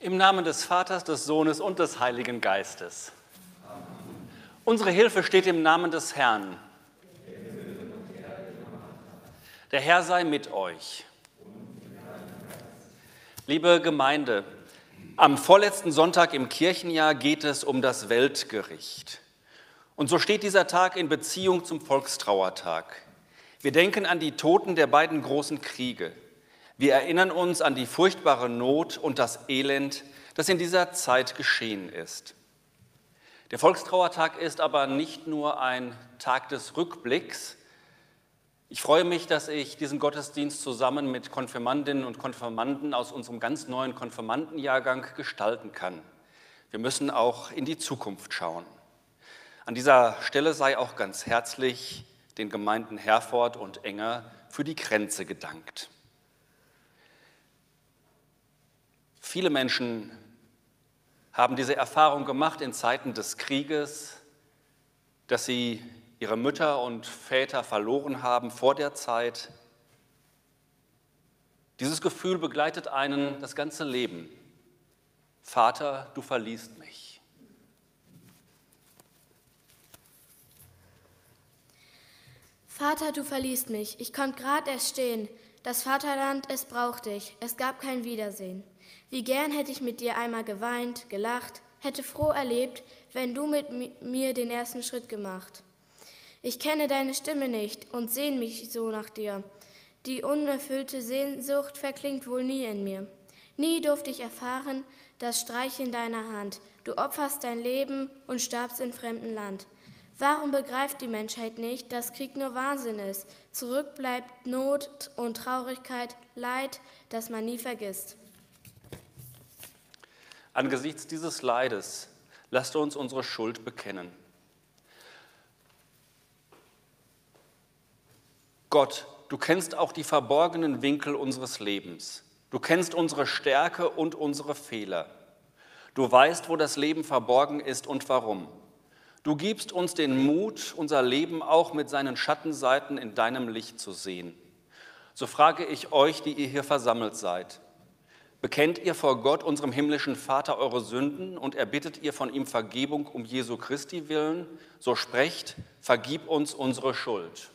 Im Namen des Vaters, des Sohnes und des Heiligen Geistes. Unsere Hilfe steht im Namen des Herrn. Der Herr sei mit euch. Liebe Gemeinde, am vorletzten Sonntag im Kirchenjahr geht es um das Weltgericht. Und so steht dieser Tag in Beziehung zum Volkstrauertag. Wir denken an die Toten der beiden großen Kriege. Wir erinnern uns an die furchtbare Not und das Elend, das in dieser Zeit geschehen ist. Der Volkstrauertag ist aber nicht nur ein Tag des Rückblicks. Ich freue mich, dass ich diesen Gottesdienst zusammen mit Konfirmandinnen und Konfirmanden aus unserem ganz neuen Konfirmandenjahrgang gestalten kann. Wir müssen auch in die Zukunft schauen. An dieser Stelle sei auch ganz herzlich den Gemeinden Herford und Enger für die Grenze gedankt. Viele Menschen haben diese Erfahrung gemacht in Zeiten des Krieges, dass sie ihre Mütter und Väter verloren haben vor der Zeit. Dieses Gefühl begleitet einen das ganze Leben. Vater, du verliest mich. Vater, du verliest mich. Ich konnte gerade erst stehen. Das Vaterland, es braucht dich. Es gab kein Wiedersehen. Wie gern hätte ich mit dir einmal geweint, gelacht, hätte froh erlebt, wenn du mit mir den ersten Schritt gemacht. Ich kenne deine Stimme nicht und sehne mich so nach dir. Die unerfüllte Sehnsucht verklingt wohl nie in mir. Nie durfte ich erfahren das Streicheln deiner Hand. Du opferst dein Leben und starbst in fremdem Land. Warum begreift die Menschheit nicht, dass Krieg nur Wahnsinn ist? Zurück bleibt Not und Traurigkeit, Leid, das man nie vergisst. Angesichts dieses Leides lasst uns unsere Schuld bekennen. Gott, du kennst auch die verborgenen Winkel unseres Lebens. Du kennst unsere Stärke und unsere Fehler. Du weißt, wo das Leben verborgen ist und warum. Du gibst uns den Mut, unser Leben auch mit seinen Schattenseiten in deinem Licht zu sehen. So frage ich euch, die ihr hier versammelt seid. Bekennt ihr vor Gott, unserem himmlischen Vater, eure Sünden und erbittet ihr von ihm Vergebung um Jesu Christi willen? So sprecht, vergib uns unsere Schuld.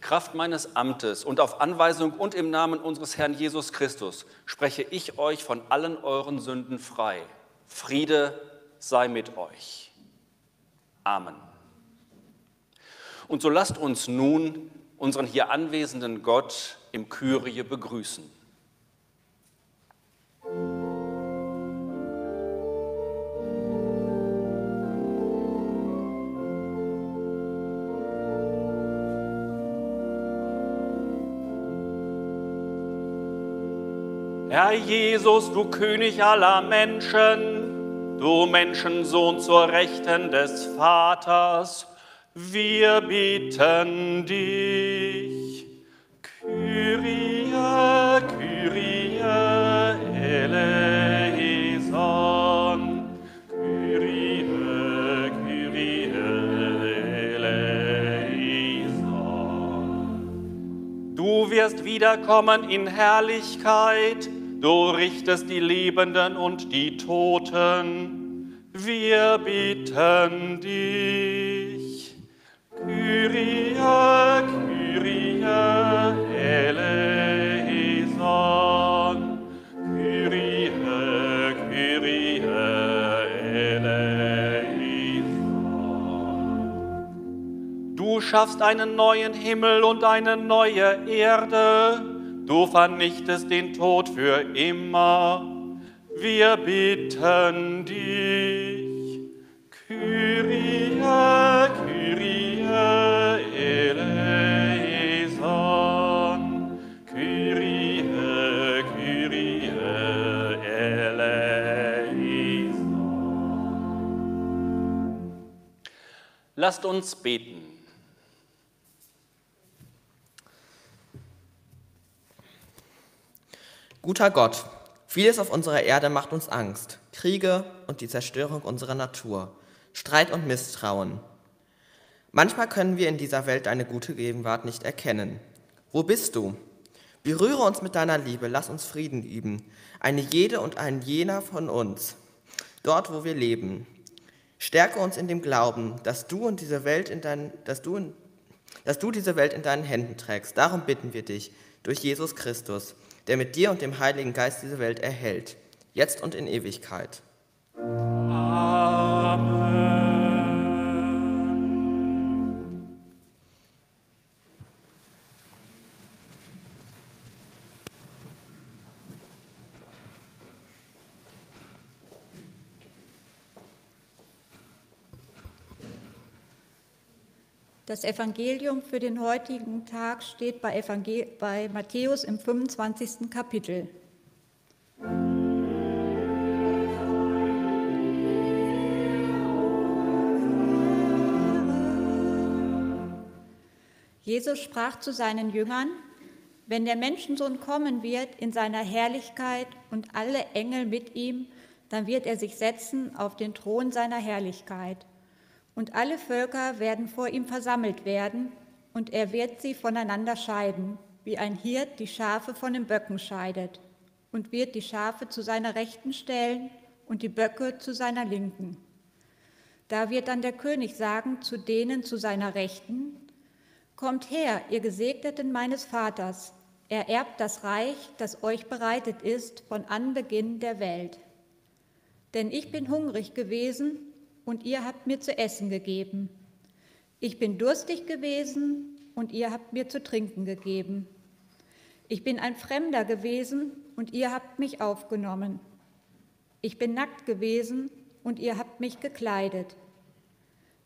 Kraft meines Amtes und auf Anweisung und im Namen unseres Herrn Jesus Christus spreche ich euch von allen euren Sünden frei. Friede sei mit euch. Amen. Und so lasst uns nun unseren hier anwesenden Gott im Kyrie begrüßen. Herr Jesus, du König aller Menschen, du Menschensohn zur Rechten des Vaters, wir bitten dich, wiederkommen in Herrlichkeit, du richtest die Lebenden und die Toten, wir bitten dich. Kyrie, Kyrie schaffst einen neuen Himmel und eine neue Erde. Du vernichtest den Tod für immer. Wir bitten dich. Kyrie, Kyrie eleison, Kyrie, Kyrie eleison. Lasst uns beten. Guter Gott, vieles auf unserer Erde macht uns Angst. Kriege und die Zerstörung unserer Natur, Streit und Misstrauen. Manchmal können wir in dieser Welt deine gute Gegenwart nicht erkennen. Wo bist du? Berühre uns mit deiner Liebe, lass uns Frieden üben, eine jede und ein jener von uns, dort wo wir leben. Stärke uns in dem Glauben, dass du und diese Welt in dein, dass du, dass du diese Welt in deinen Händen trägst. Darum bitten wir dich durch Jesus Christus, der mit dir und dem Heiligen Geist diese Welt erhält, jetzt und in Ewigkeit. Das Evangelium für den heutigen Tag steht bei, Evangel bei Matthäus im 25. Kapitel. Jesus sprach zu seinen Jüngern, wenn der Menschensohn kommen wird in seiner Herrlichkeit und alle Engel mit ihm, dann wird er sich setzen auf den Thron seiner Herrlichkeit und alle Völker werden vor ihm versammelt werden, und er wird sie voneinander scheiden, wie ein Hirt die Schafe von den Böcken scheidet, und wird die Schafe zu seiner Rechten stellen und die Böcke zu seiner Linken. Da wird dann der König sagen zu denen zu seiner Rechten, Kommt her, ihr Gesegneten meines Vaters, ererbt das Reich, das euch bereitet ist von Anbeginn der Welt. Denn ich bin hungrig gewesen und ihr habt mir zu essen gegeben. Ich bin durstig gewesen und ihr habt mir zu trinken gegeben. Ich bin ein Fremder gewesen und ihr habt mich aufgenommen. Ich bin nackt gewesen und ihr habt mich gekleidet.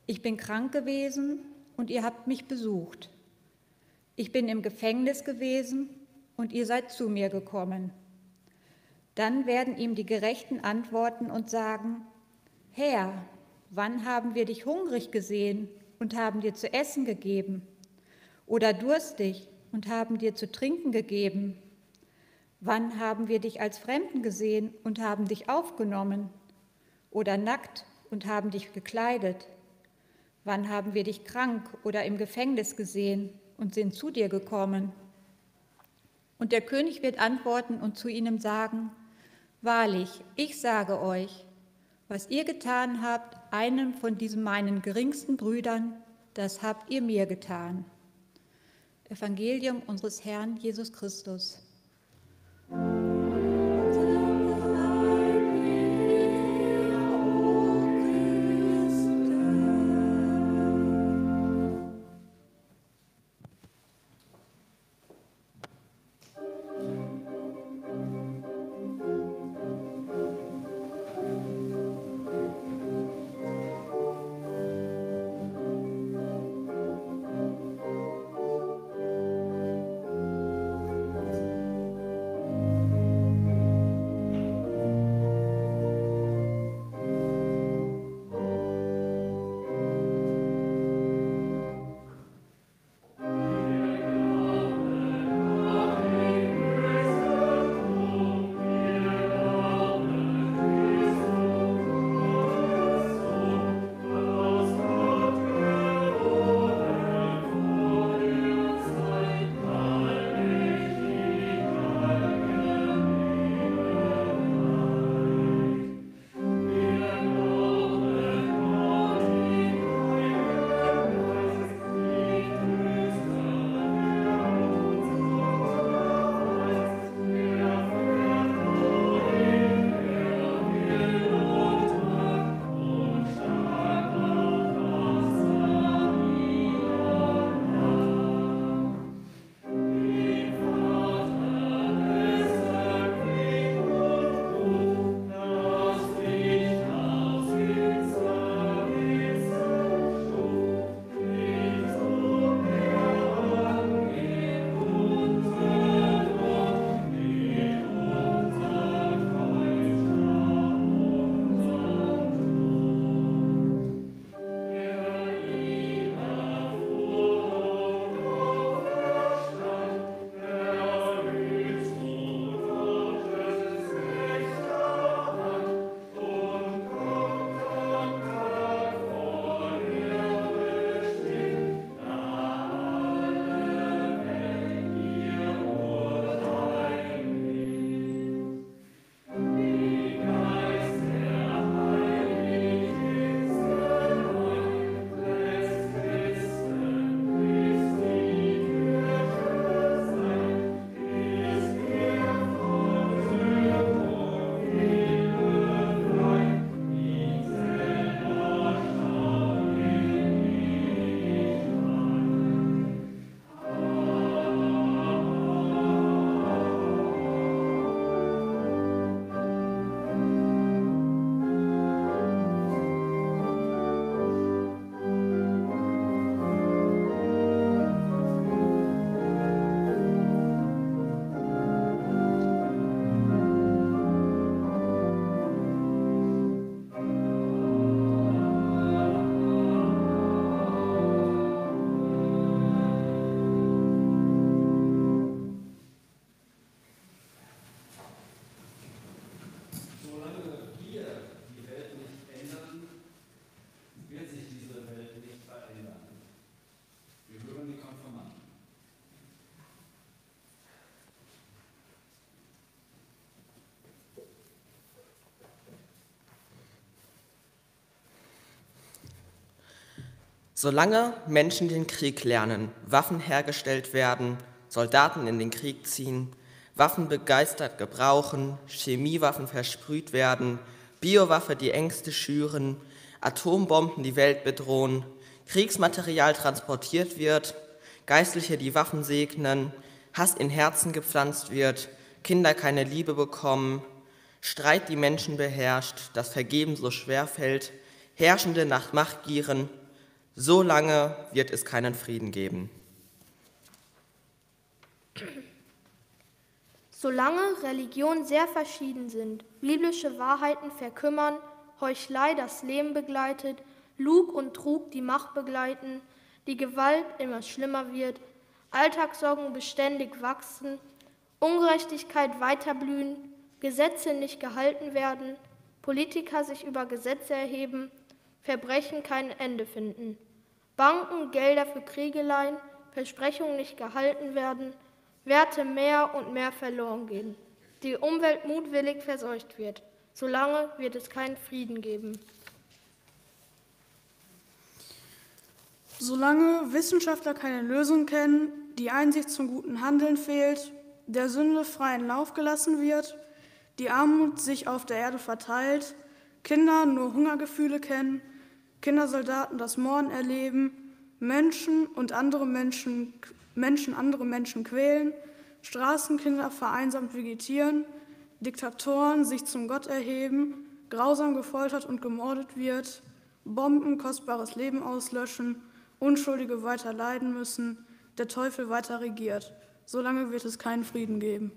Ich bin krank gewesen und ihr habt mich besucht. Ich bin im Gefängnis gewesen und ihr seid zu mir gekommen. Dann werden ihm die Gerechten antworten und sagen, Herr, Wann haben wir dich hungrig gesehen und haben dir zu essen gegeben? Oder durstig und haben dir zu trinken gegeben? Wann haben wir dich als Fremden gesehen und haben dich aufgenommen? Oder nackt und haben dich gekleidet? Wann haben wir dich krank oder im Gefängnis gesehen und sind zu dir gekommen? Und der König wird antworten und zu ihnen sagen, Wahrlich, ich sage euch, was ihr getan habt, einem von diesen meinen geringsten Brüdern, das habt ihr mir getan. Evangelium unseres Herrn Jesus Christus. Solange Menschen den Krieg lernen, Waffen hergestellt werden, Soldaten in den Krieg ziehen, Waffen begeistert gebrauchen, Chemiewaffen versprüht werden, Biowaffe die Ängste schüren, Atombomben die Welt bedrohen, Kriegsmaterial transportiert wird, Geistliche die Waffen segnen, Hass in Herzen gepflanzt wird, Kinder keine Liebe bekommen, Streit die Menschen beherrscht, das Vergeben so schwer fällt, Herrschende nach Macht gieren, so lange wird es keinen Frieden geben. Solange Religionen sehr verschieden sind, biblische Wahrheiten verkümmern, Heuchlei das Leben begleitet, Lug und Trug die Macht begleiten, die Gewalt immer schlimmer wird, Alltagssorgen beständig wachsen, Ungerechtigkeit weiterblühen, Gesetze nicht gehalten werden, Politiker sich über Gesetze erheben, Verbrechen kein Ende finden. Banken Gelder für Kriegeleien, Versprechungen nicht gehalten werden, Werte mehr und mehr verloren gehen, die Umwelt mutwillig verseucht wird. Solange wird es keinen Frieden geben. Solange Wissenschaftler keine Lösung kennen, die Einsicht zum guten Handeln fehlt, der Sünde freien Lauf gelassen wird, die Armut sich auf der Erde verteilt, Kinder nur Hungergefühle kennen, Kindersoldaten das Morden erleben, Menschen und andere Menschen, Menschen andere Menschen quälen, Straßenkinder vereinsamt vegetieren, Diktatoren sich zum Gott erheben, grausam gefoltert und gemordet wird, Bomben kostbares Leben auslöschen, Unschuldige weiter leiden müssen, der Teufel weiter regiert. Solange wird es keinen Frieden geben.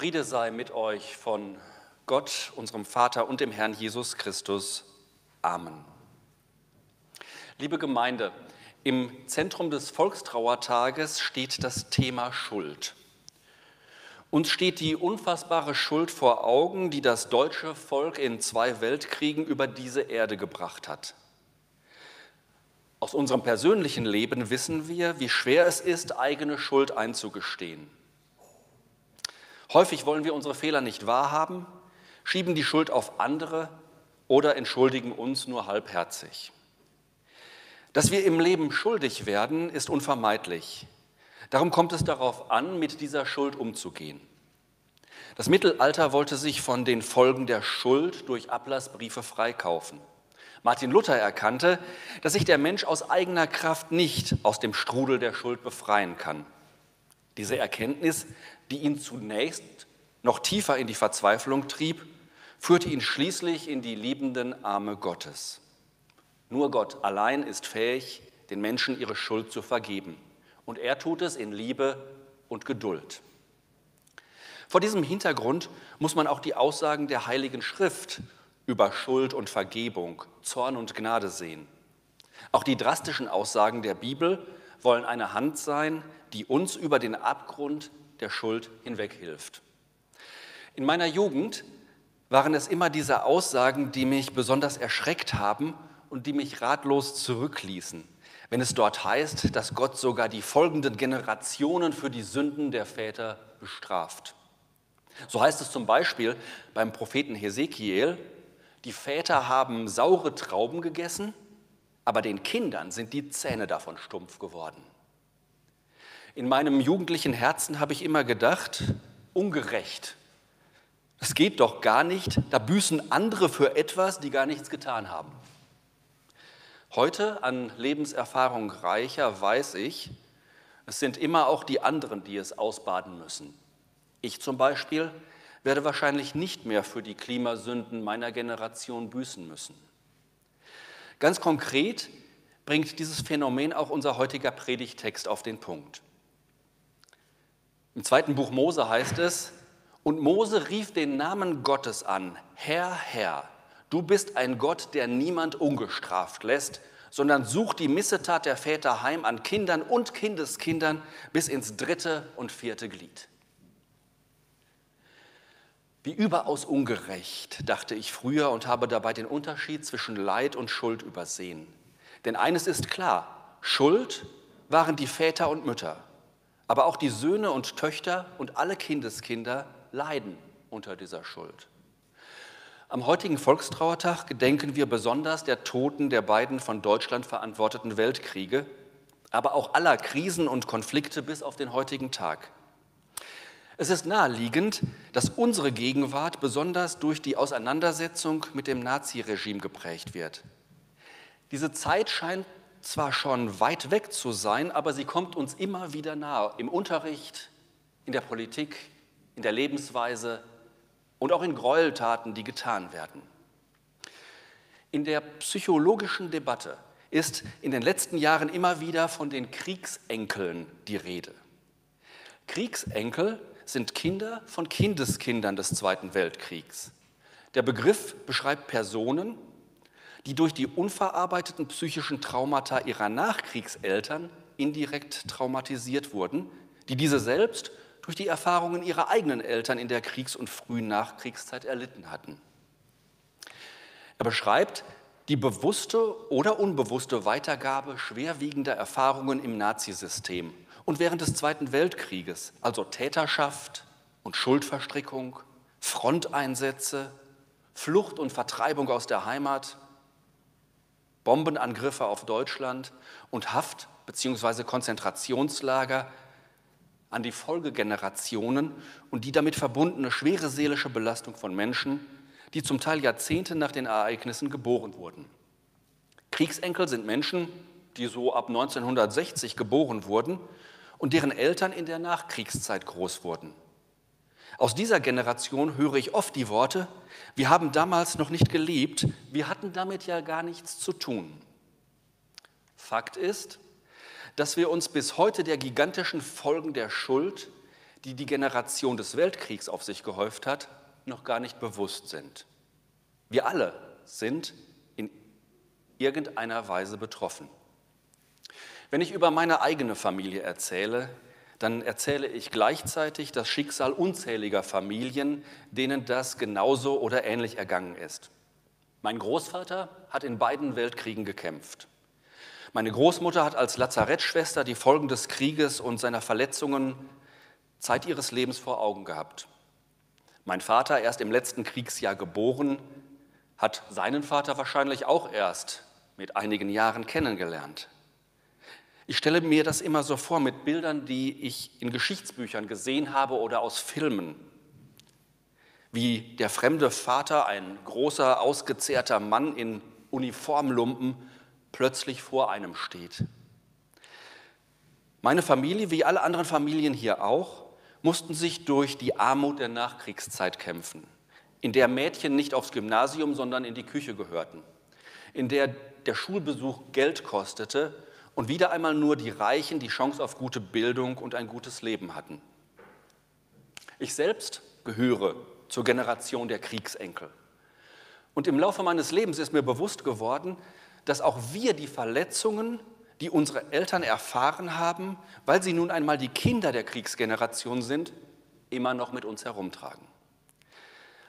Friede sei mit euch von Gott, unserem Vater und dem Herrn Jesus Christus. Amen. Liebe Gemeinde, im Zentrum des Volkstrauertages steht das Thema Schuld. Uns steht die unfassbare Schuld vor Augen, die das deutsche Volk in zwei Weltkriegen über diese Erde gebracht hat. Aus unserem persönlichen Leben wissen wir, wie schwer es ist, eigene Schuld einzugestehen. Häufig wollen wir unsere Fehler nicht wahrhaben, schieben die Schuld auf andere oder entschuldigen uns nur halbherzig. Dass wir im Leben schuldig werden, ist unvermeidlich. Darum kommt es darauf an, mit dieser Schuld umzugehen. Das Mittelalter wollte sich von den Folgen der Schuld durch Ablassbriefe freikaufen. Martin Luther erkannte, dass sich der Mensch aus eigener Kraft nicht aus dem Strudel der Schuld befreien kann. Diese Erkenntnis, die ihn zunächst noch tiefer in die Verzweiflung trieb, führte ihn schließlich in die liebenden Arme Gottes. Nur Gott allein ist fähig, den Menschen ihre Schuld zu vergeben. Und er tut es in Liebe und Geduld. Vor diesem Hintergrund muss man auch die Aussagen der Heiligen Schrift über Schuld und Vergebung, Zorn und Gnade sehen. Auch die drastischen Aussagen der Bibel wollen eine Hand sein, die uns über den Abgrund der Schuld hinweg hilft. In meiner Jugend waren es immer diese Aussagen, die mich besonders erschreckt haben und die mich ratlos zurückließen, wenn es dort heißt, dass Gott sogar die folgenden Generationen für die Sünden der Väter bestraft. So heißt es zum Beispiel beim Propheten Hesekiel, die Väter haben saure Trauben gegessen, aber den Kindern sind die Zähne davon stumpf geworden. In meinem jugendlichen Herzen habe ich immer gedacht, ungerecht. Das geht doch gar nicht, da büßen andere für etwas, die gar nichts getan haben. Heute an Lebenserfahrung reicher weiß ich, es sind immer auch die anderen, die es ausbaden müssen. Ich zum Beispiel werde wahrscheinlich nicht mehr für die Klimasünden meiner Generation büßen müssen. Ganz konkret bringt dieses Phänomen auch unser heutiger Predigtext auf den Punkt. Im zweiten Buch Mose heißt es, und Mose rief den Namen Gottes an, Herr, Herr, Du bist ein Gott, der niemand ungestraft lässt, sondern sucht die Missetat der Väter heim an Kindern und Kindeskindern bis ins dritte und vierte Glied. Wie überaus ungerecht, dachte ich früher und habe dabei den Unterschied zwischen Leid und Schuld übersehen. Denn eines ist klar, Schuld waren die Väter und Mütter, aber auch die Söhne und Töchter und alle Kindeskinder leiden unter dieser Schuld. Am heutigen Volkstrauertag gedenken wir besonders der Toten der beiden von Deutschland verantworteten Weltkriege, aber auch aller Krisen und Konflikte bis auf den heutigen Tag. Es ist naheliegend, dass unsere Gegenwart besonders durch die Auseinandersetzung mit dem Naziregime geprägt wird. Diese Zeit scheint zwar schon weit weg zu sein, aber sie kommt uns immer wieder nahe, im Unterricht, in der Politik, in der Lebensweise, und auch in Gräueltaten, die getan werden. In der psychologischen Debatte ist in den letzten Jahren immer wieder von den Kriegsenkeln die Rede. Kriegsenkel sind Kinder von Kindeskindern des Zweiten Weltkriegs. Der Begriff beschreibt Personen, die durch die unverarbeiteten psychischen Traumata ihrer Nachkriegseltern indirekt traumatisiert wurden, die diese selbst durch die Erfahrungen ihrer eigenen Eltern in der Kriegs- und frühen Nachkriegszeit erlitten hatten. Er beschreibt die bewusste oder unbewusste Weitergabe schwerwiegender Erfahrungen im Nazisystem und während des Zweiten Weltkrieges, also Täterschaft und Schuldverstrickung, Fronteinsätze, Flucht und Vertreibung aus der Heimat, Bombenangriffe auf Deutschland und Haft- bzw. Konzentrationslager an die Folgegenerationen und die damit verbundene schwere seelische Belastung von Menschen, die zum Teil Jahrzehnte nach den Ereignissen geboren wurden. Kriegsenkel sind Menschen, die so ab 1960 geboren wurden und deren Eltern in der Nachkriegszeit groß wurden. Aus dieser Generation höre ich oft die Worte, wir haben damals noch nicht gelebt, wir hatten damit ja gar nichts zu tun. Fakt ist, dass wir uns bis heute der gigantischen Folgen der Schuld, die die Generation des Weltkriegs auf sich gehäuft hat, noch gar nicht bewusst sind. Wir alle sind in irgendeiner Weise betroffen. Wenn ich über meine eigene Familie erzähle, dann erzähle ich gleichzeitig das Schicksal unzähliger Familien, denen das genauso oder ähnlich ergangen ist. Mein Großvater hat in beiden Weltkriegen gekämpft. Meine Großmutter hat als Lazarettschwester die Folgen des Krieges und seiner Verletzungen Zeit ihres Lebens vor Augen gehabt. Mein Vater, erst im letzten Kriegsjahr geboren, hat seinen Vater wahrscheinlich auch erst mit einigen Jahren kennengelernt. Ich stelle mir das immer so vor mit Bildern, die ich in Geschichtsbüchern gesehen habe oder aus Filmen. Wie der fremde Vater, ein großer, ausgezehrter Mann in Uniformlumpen, plötzlich vor einem steht. Meine Familie, wie alle anderen Familien hier auch, mussten sich durch die Armut der Nachkriegszeit kämpfen, in der Mädchen nicht aufs Gymnasium, sondern in die Küche gehörten, in der der Schulbesuch Geld kostete und wieder einmal nur die Reichen die Chance auf gute Bildung und ein gutes Leben hatten. Ich selbst gehöre zur Generation der Kriegsenkel. Und im Laufe meines Lebens ist mir bewusst geworden, dass auch wir die Verletzungen, die unsere Eltern erfahren haben, weil sie nun einmal die Kinder der Kriegsgeneration sind, immer noch mit uns herumtragen.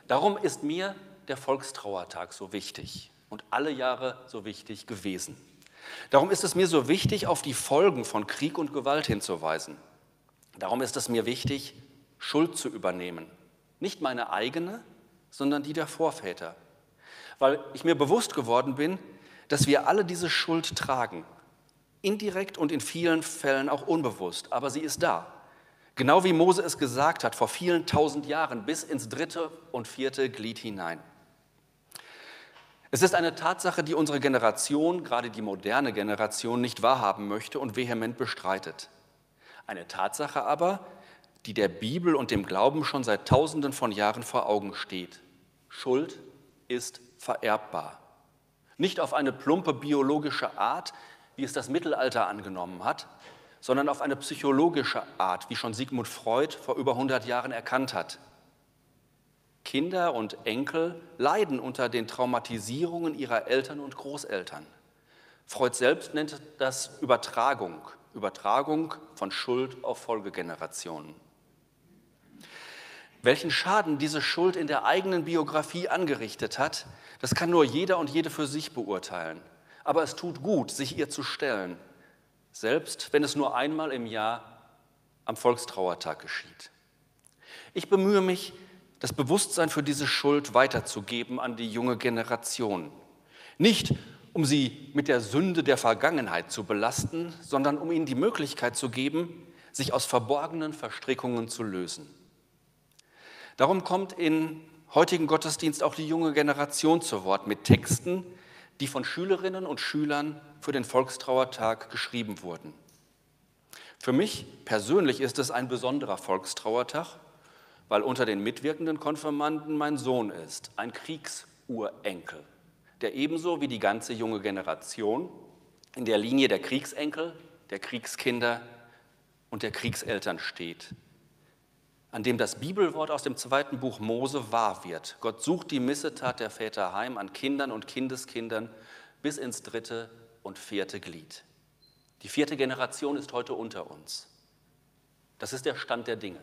Darum ist mir der Volkstrauertag so wichtig und alle Jahre so wichtig gewesen. Darum ist es mir so wichtig, auf die Folgen von Krieg und Gewalt hinzuweisen. Darum ist es mir wichtig, Schuld zu übernehmen. Nicht meine eigene, sondern die der Vorväter. Weil ich mir bewusst geworden bin, dass wir alle diese Schuld tragen. Indirekt und in vielen Fällen auch unbewusst, aber sie ist da. Genau wie Mose es gesagt hat, vor vielen tausend Jahren, bis ins dritte und vierte Glied hinein. Es ist eine Tatsache, die unsere Generation, gerade die moderne Generation, nicht wahrhaben möchte und vehement bestreitet. Eine Tatsache aber, die der Bibel und dem Glauben schon seit Tausenden von Jahren vor Augen steht. Schuld ist vererbbar. Nicht auf eine plumpe biologische Art, wie es das Mittelalter angenommen hat, sondern auf eine psychologische Art, wie schon Sigmund Freud vor über 100 Jahren erkannt hat. Kinder und Enkel leiden unter den Traumatisierungen ihrer Eltern und Großeltern. Freud selbst nennt das Übertragung, Übertragung von Schuld auf Folgegenerationen. Welchen Schaden diese Schuld in der eigenen Biografie angerichtet hat, das kann nur jeder und jede für sich beurteilen. Aber es tut gut, sich ihr zu stellen, selbst wenn es nur einmal im Jahr am Volkstrauertag geschieht. Ich bemühe mich, das Bewusstsein für diese Schuld weiterzugeben an die junge Generation. Nicht, um sie mit der Sünde der Vergangenheit zu belasten, sondern um ihnen die Möglichkeit zu geben, sich aus verborgenen Verstrickungen zu lösen. Darum kommt in heutigen Gottesdienst auch die junge Generation zu Wort mit Texten, die von Schülerinnen und Schülern für den Volkstrauertag geschrieben wurden. Für mich persönlich ist es ein besonderer Volkstrauertag, weil unter den mitwirkenden Konfirmanden mein Sohn ist, ein Kriegsurenkel, der ebenso wie die ganze junge Generation in der Linie der Kriegsenkel, der Kriegskinder und der Kriegseltern steht, an dem das Bibelwort aus dem zweiten Buch Mose wahr wird. Gott sucht die Missetat der Väter heim an Kindern und Kindeskindern bis ins dritte und vierte Glied. Die vierte Generation ist heute unter uns. Das ist der Stand der Dinge.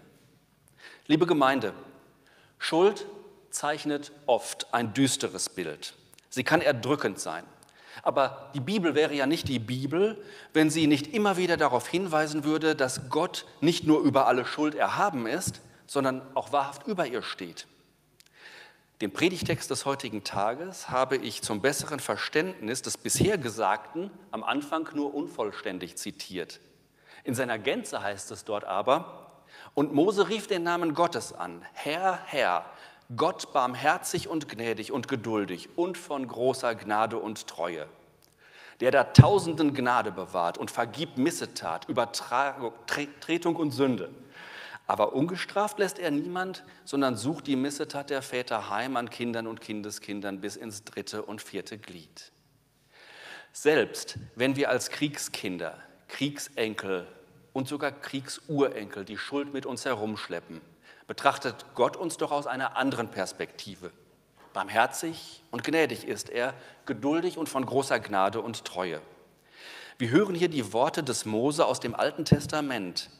Liebe Gemeinde, Schuld zeichnet oft ein düsteres Bild. Sie kann erdrückend sein. Aber die Bibel wäre ja nicht die Bibel, wenn sie nicht immer wieder darauf hinweisen würde, dass Gott nicht nur über alle Schuld erhaben ist, sondern auch wahrhaft über ihr steht. Den Predigtext des heutigen Tages habe ich zum besseren Verständnis des bisher Gesagten am Anfang nur unvollständig zitiert. In seiner Gänze heißt es dort aber, und Mose rief den Namen Gottes an, Herr, Herr, Gott barmherzig und gnädig und geduldig und von großer Gnade und Treue, der da Tausenden Gnade bewahrt und vergibt Missetat, Übertretung und Sünde. Aber ungestraft lässt er niemand, sondern sucht die Missetat der Väter heim an Kindern und Kindeskindern bis ins dritte und vierte Glied. Selbst wenn wir als Kriegskinder, Kriegsenkel und sogar Kriegsurenkel die Schuld mit uns herumschleppen, betrachtet Gott uns doch aus einer anderen Perspektive. Barmherzig und gnädig ist er, geduldig und von großer Gnade und Treue. Wir hören hier die Worte des Mose aus dem Alten Testament.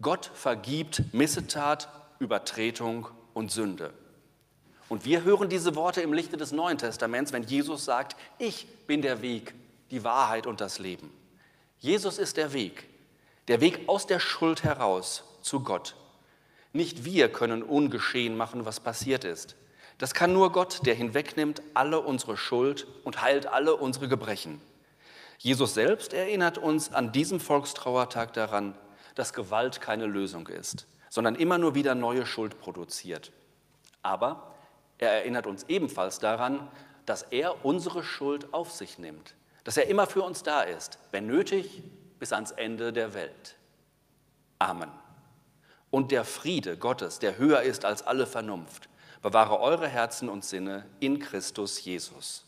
Gott vergibt Missetat, Übertretung und Sünde. Und wir hören diese Worte im Lichte des Neuen Testaments, wenn Jesus sagt, ich bin der Weg, die Wahrheit und das Leben. Jesus ist der Weg, der Weg aus der Schuld heraus zu Gott. Nicht wir können ungeschehen machen, was passiert ist. Das kann nur Gott, der hinwegnimmt alle unsere Schuld und heilt alle unsere Gebrechen. Jesus selbst erinnert uns an diesem Volkstrauertag daran, dass Gewalt keine Lösung ist, sondern immer nur wieder neue Schuld produziert. Aber er erinnert uns ebenfalls daran, dass er unsere Schuld auf sich nimmt, dass er immer für uns da ist, wenn nötig, bis ans Ende der Welt. Amen. Und der Friede Gottes, der höher ist als alle Vernunft, bewahre eure Herzen und Sinne in Christus Jesus.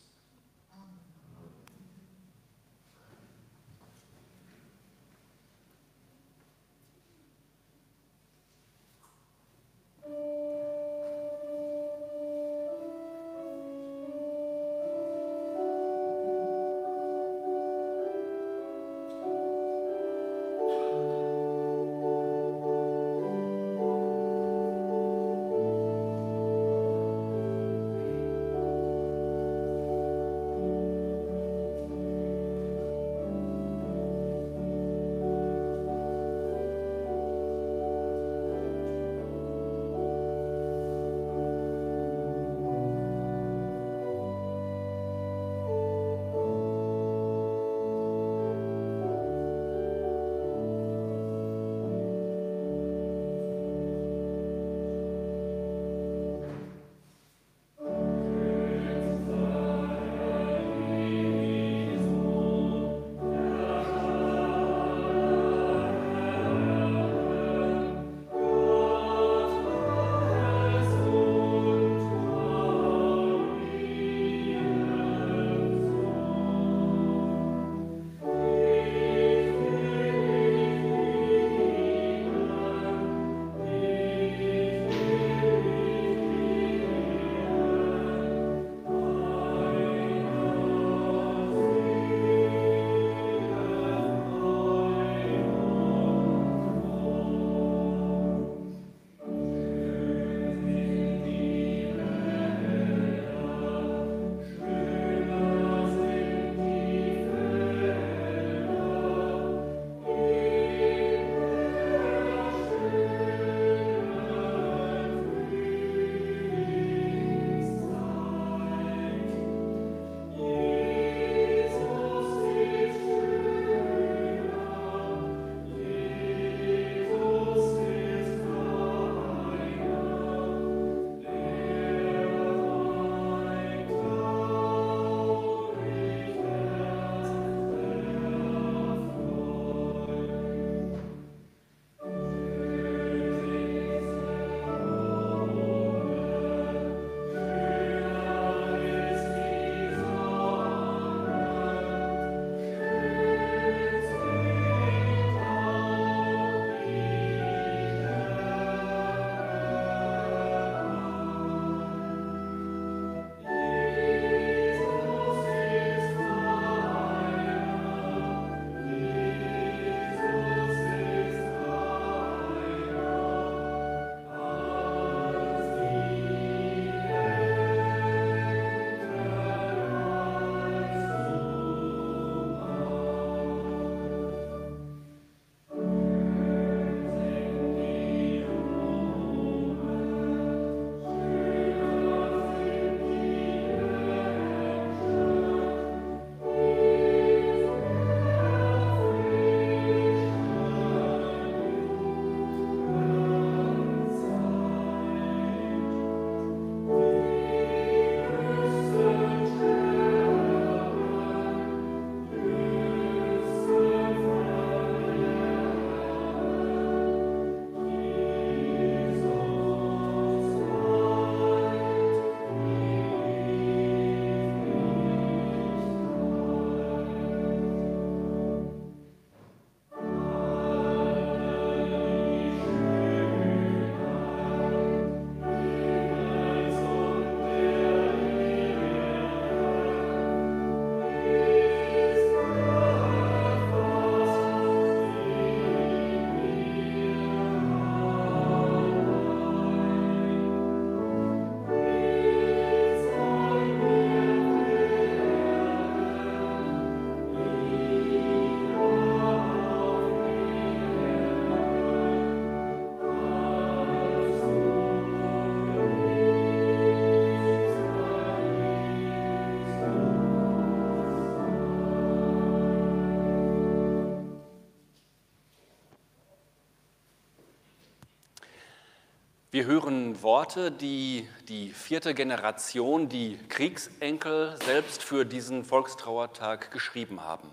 Wir hören Worte, die die vierte Generation, die Kriegsenkel selbst für diesen Volkstrauertag geschrieben haben.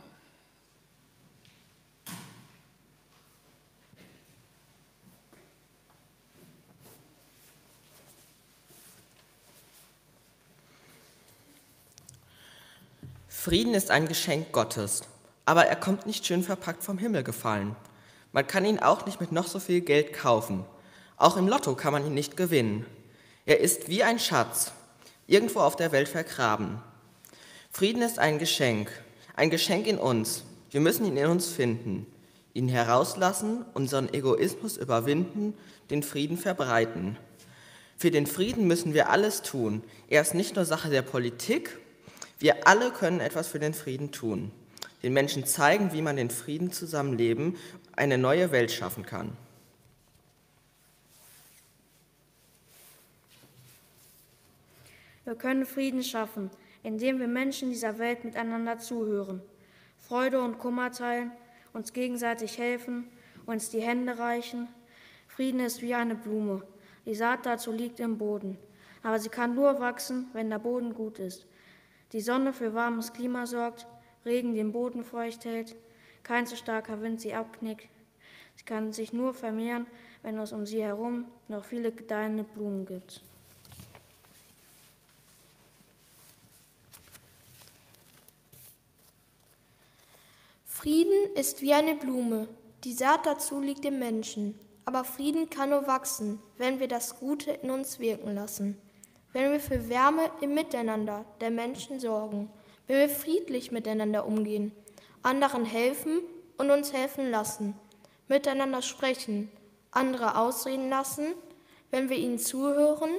Frieden ist ein Geschenk Gottes, aber er kommt nicht schön verpackt vom Himmel gefallen. Man kann ihn auch nicht mit noch so viel Geld kaufen. Auch im Lotto kann man ihn nicht gewinnen. Er ist wie ein Schatz, irgendwo auf der Welt vergraben. Frieden ist ein Geschenk, ein Geschenk in uns. Wir müssen ihn in uns finden, ihn herauslassen, unseren Egoismus überwinden, den Frieden verbreiten. Für den Frieden müssen wir alles tun. Er ist nicht nur Sache der Politik, wir alle können etwas für den Frieden tun. Den Menschen zeigen, wie man den Frieden zusammenleben, eine neue Welt schaffen kann. Wir können Frieden schaffen, indem wir Menschen dieser Welt miteinander zuhören, Freude und Kummer teilen, uns gegenseitig helfen, uns die Hände reichen. Frieden ist wie eine Blume. Die Saat dazu liegt im Boden. Aber sie kann nur wachsen, wenn der Boden gut ist. Die Sonne für warmes Klima sorgt, Regen den Boden feucht hält, kein zu starker Wind sie abknickt. Sie kann sich nur vermehren, wenn es um sie herum noch viele gedeihende Blumen gibt. Frieden ist wie eine Blume. Die Saat dazu liegt im Menschen. Aber Frieden kann nur wachsen, wenn wir das Gute in uns wirken lassen. Wenn wir für Wärme im Miteinander der Menschen sorgen. Wenn wir friedlich miteinander umgehen. Anderen helfen und uns helfen lassen. Miteinander sprechen. Andere ausreden lassen. Wenn wir ihnen zuhören.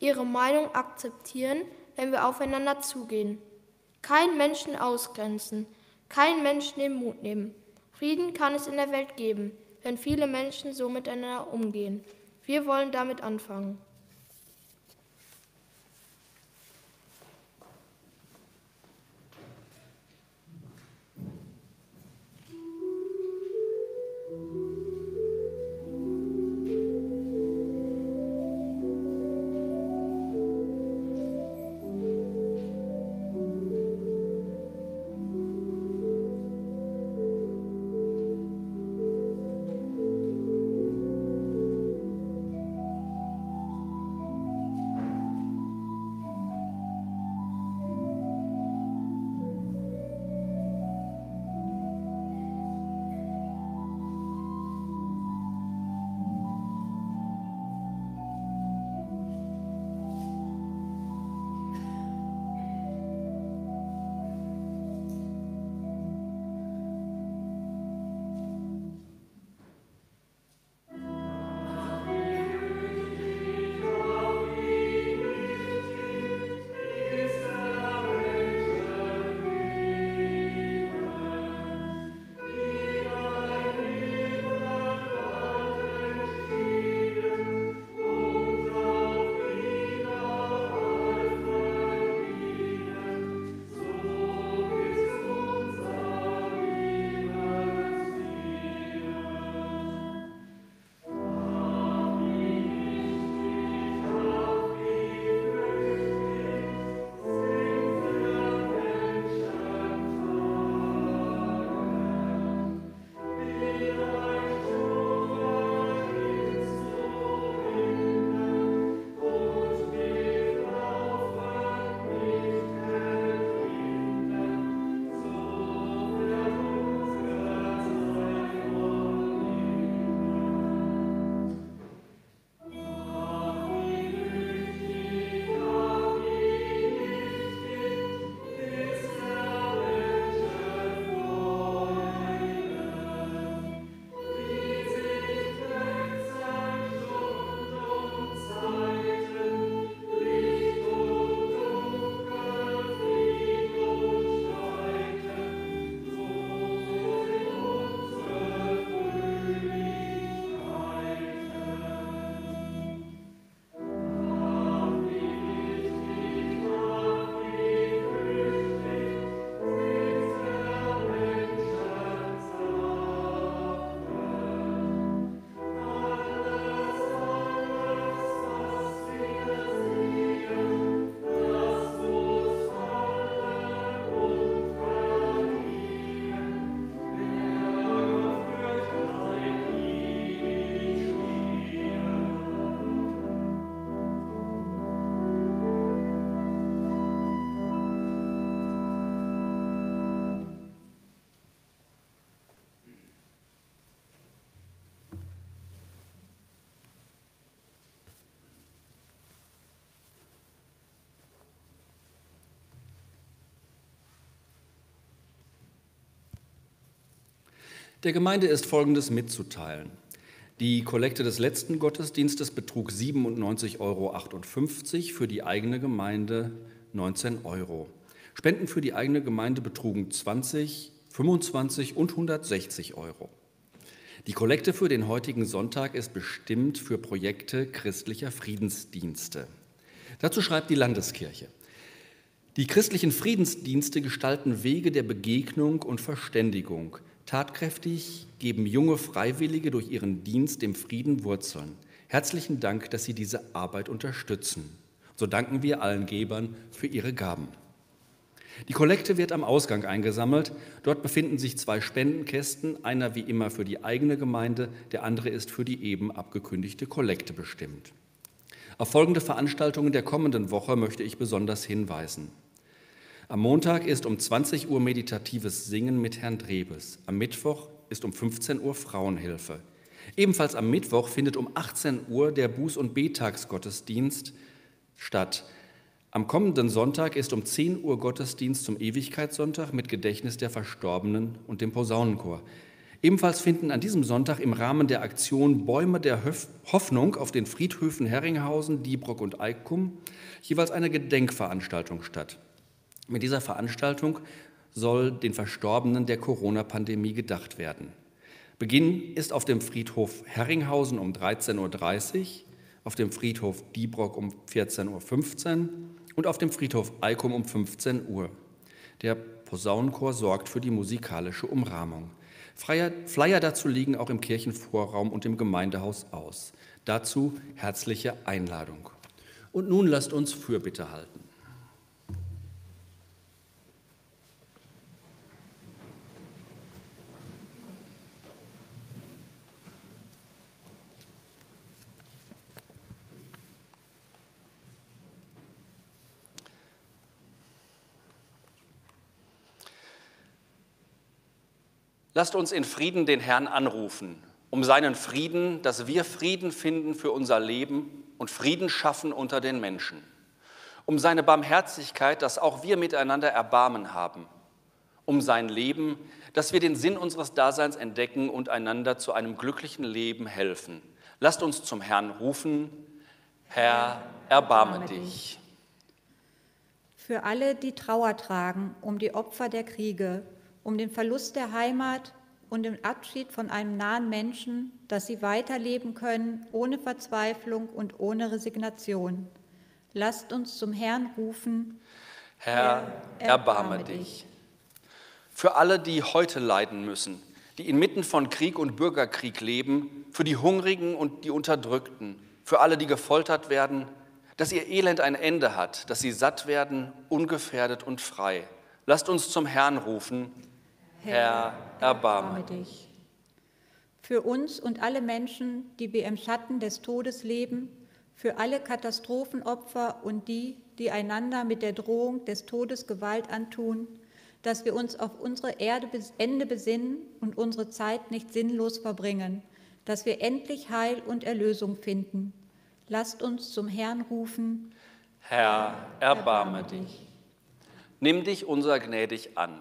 Ihre Meinung akzeptieren. Wenn wir aufeinander zugehen. Kein Menschen ausgrenzen kein Mensch den Mut nehmen. Frieden kann es in der Welt geben, wenn viele Menschen so miteinander umgehen. Wir wollen damit anfangen. Der Gemeinde ist Folgendes mitzuteilen. Die Kollekte des letzten Gottesdienstes betrug 97,58 Euro, für die eigene Gemeinde 19 Euro. Spenden für die eigene Gemeinde betrugen 20, 25 und 160 Euro. Die Kollekte für den heutigen Sonntag ist bestimmt für Projekte christlicher Friedensdienste. Dazu schreibt die Landeskirche. Die christlichen Friedensdienste gestalten Wege der Begegnung und Verständigung, Tatkräftig geben junge Freiwillige durch ihren Dienst dem Frieden Wurzeln. Herzlichen Dank, dass Sie diese Arbeit unterstützen. So danken wir allen Gebern für ihre Gaben. Die Kollekte wird am Ausgang eingesammelt. Dort befinden sich zwei Spendenkästen, einer wie immer für die eigene Gemeinde, der andere ist für die eben abgekündigte Kollekte bestimmt. Auf folgende Veranstaltungen der kommenden Woche möchte ich besonders hinweisen. Am Montag ist um 20 Uhr meditatives Singen mit Herrn Drebes. Am Mittwoch ist um 15 Uhr Frauenhilfe. Ebenfalls am Mittwoch findet um 18 Uhr der Buß- und Betagsgottesdienst statt. Am kommenden Sonntag ist um 10 Uhr Gottesdienst zum Ewigkeitssonntag mit Gedächtnis der Verstorbenen und dem Posaunenchor. Ebenfalls finden an diesem Sonntag im Rahmen der Aktion Bäume der Hoffnung auf den Friedhöfen Herringhausen, Diebrock und Eikum jeweils eine Gedenkveranstaltung statt. Mit dieser Veranstaltung soll den Verstorbenen der Corona-Pandemie gedacht werden. Beginn ist auf dem Friedhof Herringhausen um 13.30 Uhr, auf dem Friedhof Diebrock um 14.15 Uhr und auf dem Friedhof Eikum um 15 Uhr. Der Posaunenchor sorgt für die musikalische Umrahmung. Flyer dazu liegen auch im Kirchenvorraum und im Gemeindehaus aus. Dazu herzliche Einladung. Und nun lasst uns Fürbitte halten. Lasst uns in Frieden den Herrn anrufen, um seinen Frieden, dass wir Frieden finden für unser Leben und Frieden schaffen unter den Menschen. Um seine Barmherzigkeit, dass auch wir miteinander Erbarmen haben. Um sein Leben, dass wir den Sinn unseres Daseins entdecken und einander zu einem glücklichen Leben helfen. Lasst uns zum Herrn rufen, Herr, erbarme dich. Für alle, die Trauer tragen um die Opfer der Kriege, um den Verlust der Heimat und den Abschied von einem nahen Menschen, dass sie weiterleben können ohne Verzweiflung und ohne Resignation. Lasst uns zum Herrn rufen. Herr, erbarme dich. Für alle, die heute leiden müssen, die inmitten von Krieg und Bürgerkrieg leben, für die Hungrigen und die Unterdrückten, für alle, die gefoltert werden, dass ihr Elend ein Ende hat, dass sie satt werden, ungefährdet und frei. Lasst uns zum Herrn rufen. Herr, erbarme dich. Für uns und alle Menschen, die wir im Schatten des Todes leben, für alle Katastrophenopfer und die, die einander mit der Drohung des Todes Gewalt antun, dass wir uns auf unsere Erde bis Ende besinnen und unsere Zeit nicht sinnlos verbringen, dass wir endlich Heil und Erlösung finden. Lasst uns zum Herrn rufen. Herr, erbarme dich. Nimm dich unser gnädig an.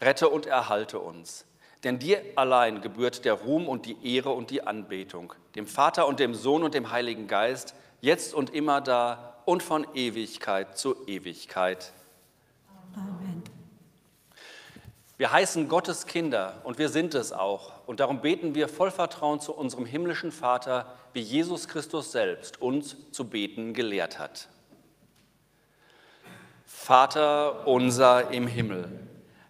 Rette und erhalte uns. Denn dir allein gebührt der Ruhm und die Ehre und die Anbetung, dem Vater und dem Sohn und dem Heiligen Geist, jetzt und immer da und von Ewigkeit zu Ewigkeit. Amen. Wir heißen Gottes Kinder und wir sind es auch. Und darum beten wir voll Vertrauen zu unserem himmlischen Vater, wie Jesus Christus selbst uns zu beten gelehrt hat. Vater unser im Himmel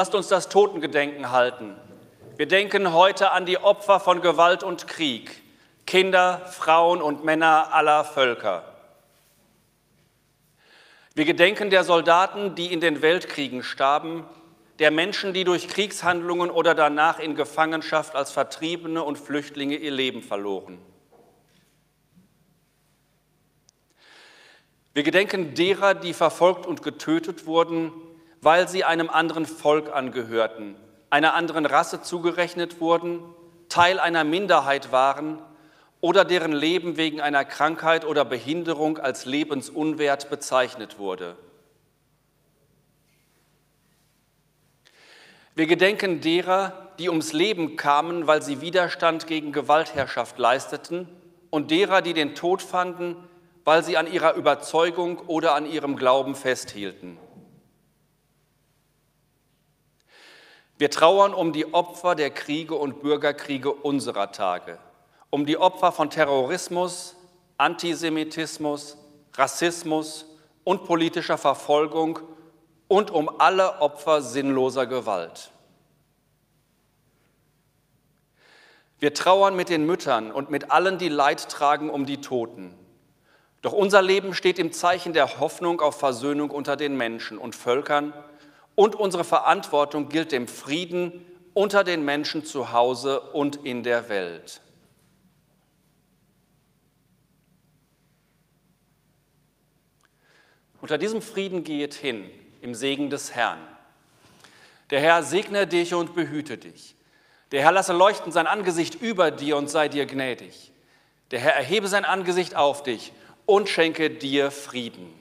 Lasst uns das Totengedenken halten. Wir denken heute an die Opfer von Gewalt und Krieg, Kinder, Frauen und Männer aller Völker. Wir gedenken der Soldaten, die in den Weltkriegen starben, der Menschen, die durch Kriegshandlungen oder danach in Gefangenschaft als Vertriebene und Flüchtlinge ihr Leben verloren. Wir gedenken derer, die verfolgt und getötet wurden, weil sie einem anderen Volk angehörten, einer anderen Rasse zugerechnet wurden, Teil einer Minderheit waren oder deren Leben wegen einer Krankheit oder Behinderung als lebensunwert bezeichnet wurde. Wir gedenken derer, die ums Leben kamen, weil sie Widerstand gegen Gewaltherrschaft leisteten und derer, die den Tod fanden, weil sie an ihrer Überzeugung oder an ihrem Glauben festhielten. Wir trauern um die Opfer der Kriege und Bürgerkriege unserer Tage, um die Opfer von Terrorismus, Antisemitismus, Rassismus und politischer Verfolgung und um alle Opfer sinnloser Gewalt. Wir trauern mit den Müttern und mit allen, die Leid tragen, um die Toten. Doch unser Leben steht im Zeichen der Hoffnung auf Versöhnung unter den Menschen und Völkern und unsere Verantwortung gilt dem Frieden unter den Menschen zu Hause und in der Welt. Unter diesem Frieden geht hin im Segen des Herrn. Der Herr segne dich und behüte dich. Der Herr lasse leuchten sein Angesicht über dir und sei dir gnädig. Der Herr erhebe sein Angesicht auf dich und schenke dir Frieden.